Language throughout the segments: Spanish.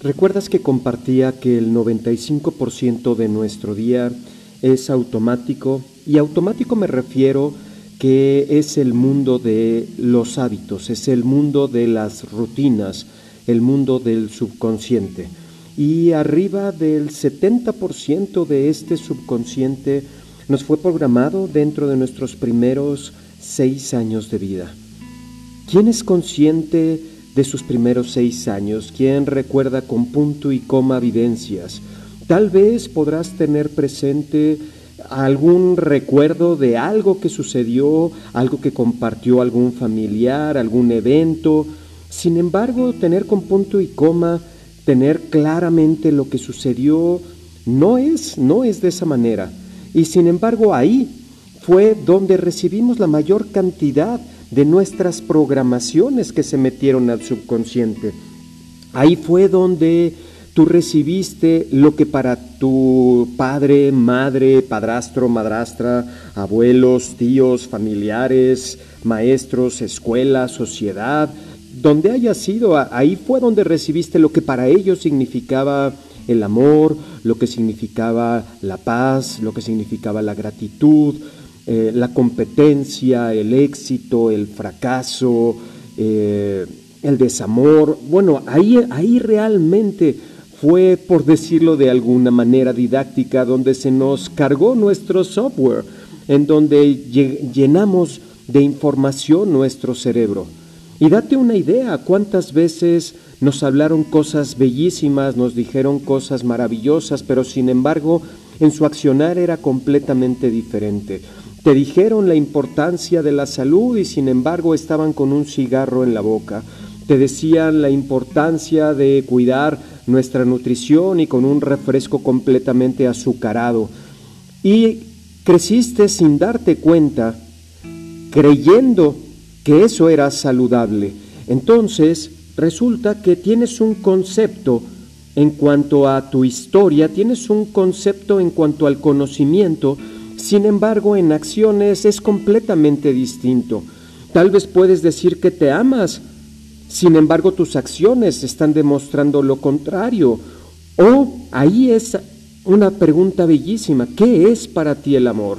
¿Recuerdas que compartía que el 95% de nuestro día es automático? Y automático me refiero que es el mundo de los hábitos, es el mundo de las rutinas, el mundo del subconsciente. Y arriba del 70% de este subconsciente nos fue programado dentro de nuestros primeros seis años de vida. ¿Quién es consciente de sus primeros seis años? ¿Quién recuerda con punto y coma vivencias? Tal vez podrás tener presente algún recuerdo de algo que sucedió, algo que compartió algún familiar, algún evento. Sin embargo, tener con punto y coma, tener claramente lo que sucedió, no es, no es de esa manera. Y sin embargo, ahí fue donde recibimos la mayor cantidad de nuestras programaciones que se metieron al subconsciente. Ahí fue donde tú recibiste lo que para tu padre, madre, padrastro, madrastra, abuelos, tíos, familiares, maestros, escuela, sociedad, donde haya sido, ahí fue donde recibiste lo que para ellos significaba el amor, lo que significaba la paz, lo que significaba la gratitud, eh, la competencia, el éxito, el fracaso, eh, el desamor. Bueno, ahí, ahí realmente fue, por decirlo de alguna manera didáctica, donde se nos cargó nuestro software, en donde llenamos de información nuestro cerebro. Y date una idea, cuántas veces nos hablaron cosas bellísimas, nos dijeron cosas maravillosas, pero sin embargo en su accionar era completamente diferente. Te dijeron la importancia de la salud y sin embargo estaban con un cigarro en la boca. Te decían la importancia de cuidar nuestra nutrición y con un refresco completamente azucarado. Y creciste sin darte cuenta, creyendo que eso era saludable. Entonces, resulta que tienes un concepto en cuanto a tu historia, tienes un concepto en cuanto al conocimiento, sin embargo, en acciones es completamente distinto. Tal vez puedes decir que te amas, sin embargo, tus acciones están demostrando lo contrario. O ahí es una pregunta bellísima. ¿Qué es para ti el amor?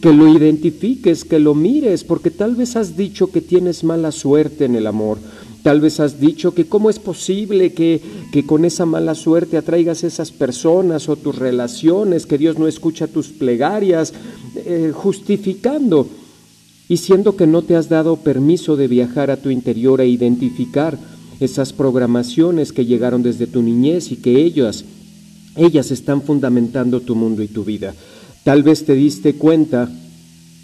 Que lo identifiques, que lo mires, porque tal vez has dicho que tienes mala suerte en el amor. Tal vez has dicho que cómo es posible que, que con esa mala suerte atraigas esas personas o tus relaciones, que Dios no escucha tus plegarias, eh, justificando y siendo que no te has dado permiso de viajar a tu interior e identificar esas programaciones que llegaron desde tu niñez y que ellas, ellas están fundamentando tu mundo y tu vida. Tal vez te diste cuenta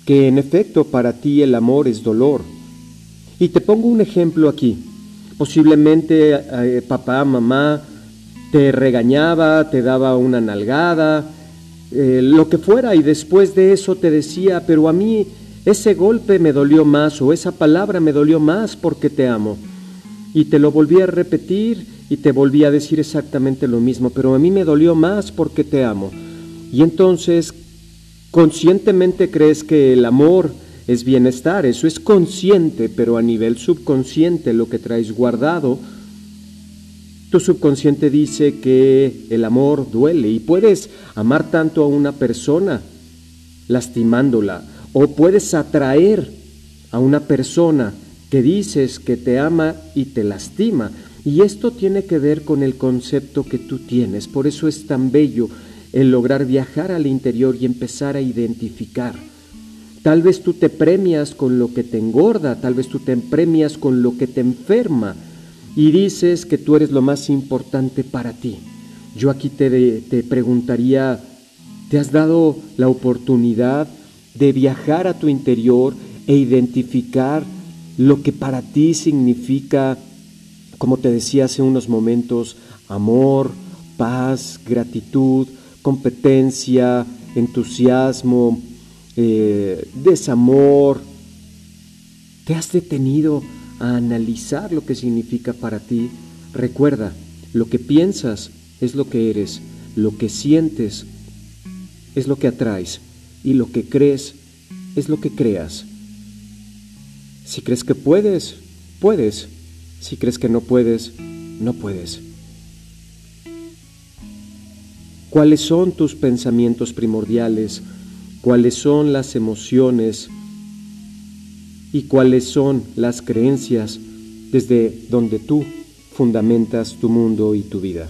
que en efecto para ti el amor es dolor. Y te pongo un ejemplo aquí. Posiblemente eh, papá, mamá te regañaba, te daba una nalgada, eh, lo que fuera, y después de eso te decía, pero a mí ese golpe me dolió más o esa palabra me dolió más porque te amo. Y te lo volví a repetir y te volví a decir exactamente lo mismo, pero a mí me dolió más porque te amo. Y entonces, conscientemente crees que el amor es bienestar, eso es consciente, pero a nivel subconsciente lo que traes guardado, tu subconsciente dice que el amor duele y puedes amar tanto a una persona lastimándola o puedes atraer a una persona que dices que te ama y te lastima. Y esto tiene que ver con el concepto que tú tienes. Por eso es tan bello el lograr viajar al interior y empezar a identificar. Tal vez tú te premias con lo que te engorda, tal vez tú te premias con lo que te enferma y dices que tú eres lo más importante para ti. Yo aquí te, te preguntaría, ¿te has dado la oportunidad de viajar a tu interior e identificar lo que para ti significa, como te decía hace unos momentos, amor, paz, gratitud, competencia, entusiasmo, eh, desamor. ¿Te has detenido a analizar lo que significa para ti? Recuerda, lo que piensas es lo que eres, lo que sientes es lo que atraes y lo que crees es lo que creas. Si crees que puedes, puedes. Si crees que no puedes, no puedes. cuáles son tus pensamientos primordiales, cuáles son las emociones y cuáles son las creencias desde donde tú fundamentas tu mundo y tu vida.